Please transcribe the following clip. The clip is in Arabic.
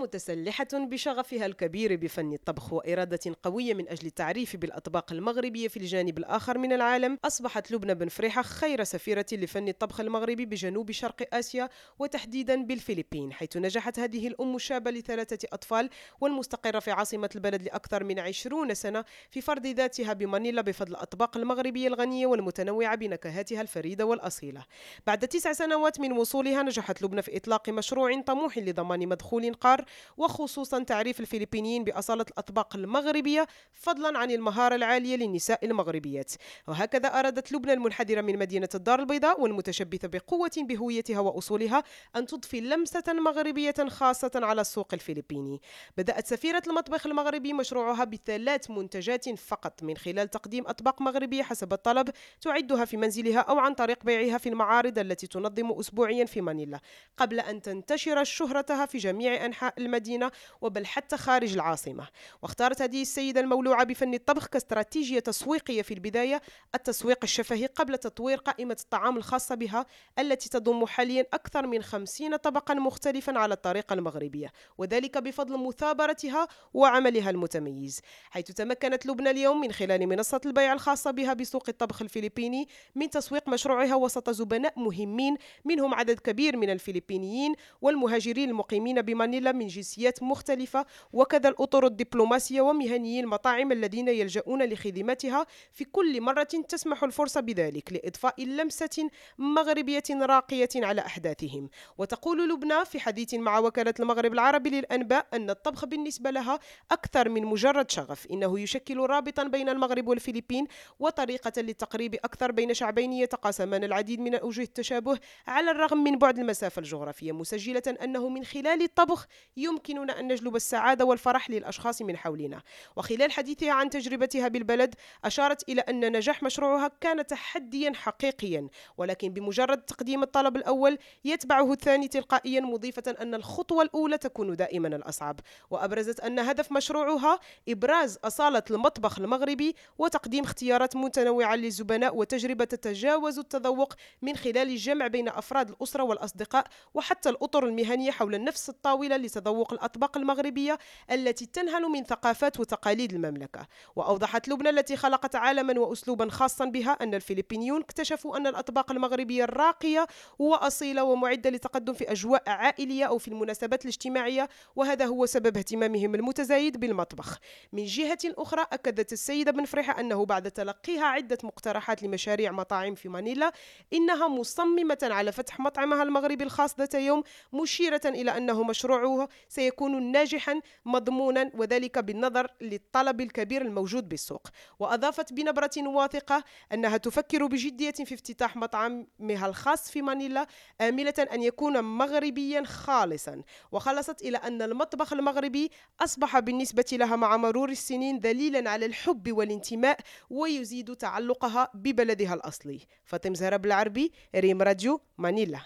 متسلحة بشغفها الكبير بفن الطبخ وإرادة قوية من أجل التعريف بالأطباق المغربية في الجانب الآخر من العالم أصبحت لبنى بن فريحة خير سفيرة لفن الطبخ المغربي بجنوب شرق آسيا وتحديدا بالفلبين حيث نجحت هذه الأم الشابة لثلاثة أطفال والمستقرة في عاصمة البلد لأكثر من عشرون سنة في فرض ذاتها بمانيلا بفضل الأطباق المغربية الغنية والمتنوعة بنكهاتها الفريدة والأصيلة. بعد تسع سنوات من وصولها نجحت لبنى في إطلاق مشروع طموح لضمان مدخول قار وخصوصا تعريف الفلبينيين بأصالة الأطباق المغربية فضلا عن المهارة العالية للنساء المغربيات. وهكذا أرادت لبنى المنحدرة من مدينة الدار البيضاء والمتشبثة بقوة بهويتها وأصولها أن تضفي لمسة مغربية خاصة على السوق الفلبيني. بدأت سفيرة المطبخ المغربي مشروعها بثلاث منتجات فقط من خلال تقديم أطباق مغربية حسب الطلب تعدها في منزلها أو عن طريق بيعها في المعارض التي تنظم أسبوعيا في مانيلا. قبل أن تنتشر شهرتها في جميع أنحاء المدينة وبل حتى خارج العاصمة. واختارت هذه السيدة المولوعة بفن الطبخ كاستراتيجية تسويقية في البداية التسويق الشفهي قبل تطوير قائمة الطعام الخاصة بها التي تضم حاليا أكثر من خمسين طبقا مختلفا على الطريقة المغربية وذلك بفضل مثابرتها وعملها المتميز. حيث تمكنت لبنى اليوم من خلال منصة البيع الخاصة بها بسوق الطبخ الفلبيني من تسويق مشروعها وسط زبناء مهمين منهم عدد كبير من الفلبينيين والمهاجرين المقيمين بمانيلا من جنسيات مختلفة وكذا الأطر الدبلوماسية ومهنيي المطاعم الذين يلجؤون لخدمتها في كل مرة تسمح الفرصة بذلك لإضفاء لمسة مغربية راقية على أحداثهم. وتقول لبنى في حديث مع وكالة المغرب العربي للأنباء أن الطبخ بالنسبة لها أكثر من مجرد شغف إنه يشكل رابطا بين المغرب والفلبين وطريقة للتقريب أكثر بين شعبين يتقاسمان العديد من أوجه التشابه على الرغم من بعد المسافة الجغرافية مسجلة أنه من خلال الطبخ يمكننا أن نجلب السعادة والفرح للأشخاص من حولنا. وخلال حديثها عن تجربتها بالبلد أشارت إلى أن نجاح مشروعها كان تحديا حقيقيا ولكن بمجرد تقديم الطلب الأول يتبعه الثاني تلقائيا مضيفة أن الخطوة الأولى تكون دائما الأصعب. وأبرزت أن هدف مشروعها إبراز أصالة المطبخ المغربي وتقديم اختيارات متنوعة للزبناء وتجربة تتجاوز التذوق من خلال الجمع بين أفراد الأسرة والأصدقاء وحتى الأطر المهنية حول نفس الطاولة لتذوق الأطباق المغربية التي تنهل من ثقافات وتقاليد المملكة. وأوضحت لبنى التي خلقت عالما وأسلوبا خاصا بها أن الفلبينيون اكتشفوا أن الأطباق المغربية الراقية وأصيلة ومعدة لتقدم في أجواء عائلية أو في المناسبات الاجتماعية وهذا هو سبب اهتمامهم المتزايد بالمطبخ. من جهة أخرى أكدت السيدة بن فريحة أنه بعد تلقيها عدة مقترحات لمشاريع مطاعم في مانيلا إنها مصممة على فتح مطعمها المغربي الخاص ذات يوم مشيرة إلى أنه مشروعه سيكون ناجحا مضمونا وذلك بالنظر للطلب الكبير الموجود بالسوق. وأضافت بنبرة واثقة أنها تفكر بجدية في افتتاح مطعمها الخاص في مانيلا آملة أن يكون مغربيا خالصا. وخلصت إلى أن المطبخ المغربي أصبح بالنسبة لها مع مرور السنين دليلا على الحب والانتماء ويزيد تعلقها ببلدها الأصلي. فاطم زهرة بالعربي ريم راديو مانيلا.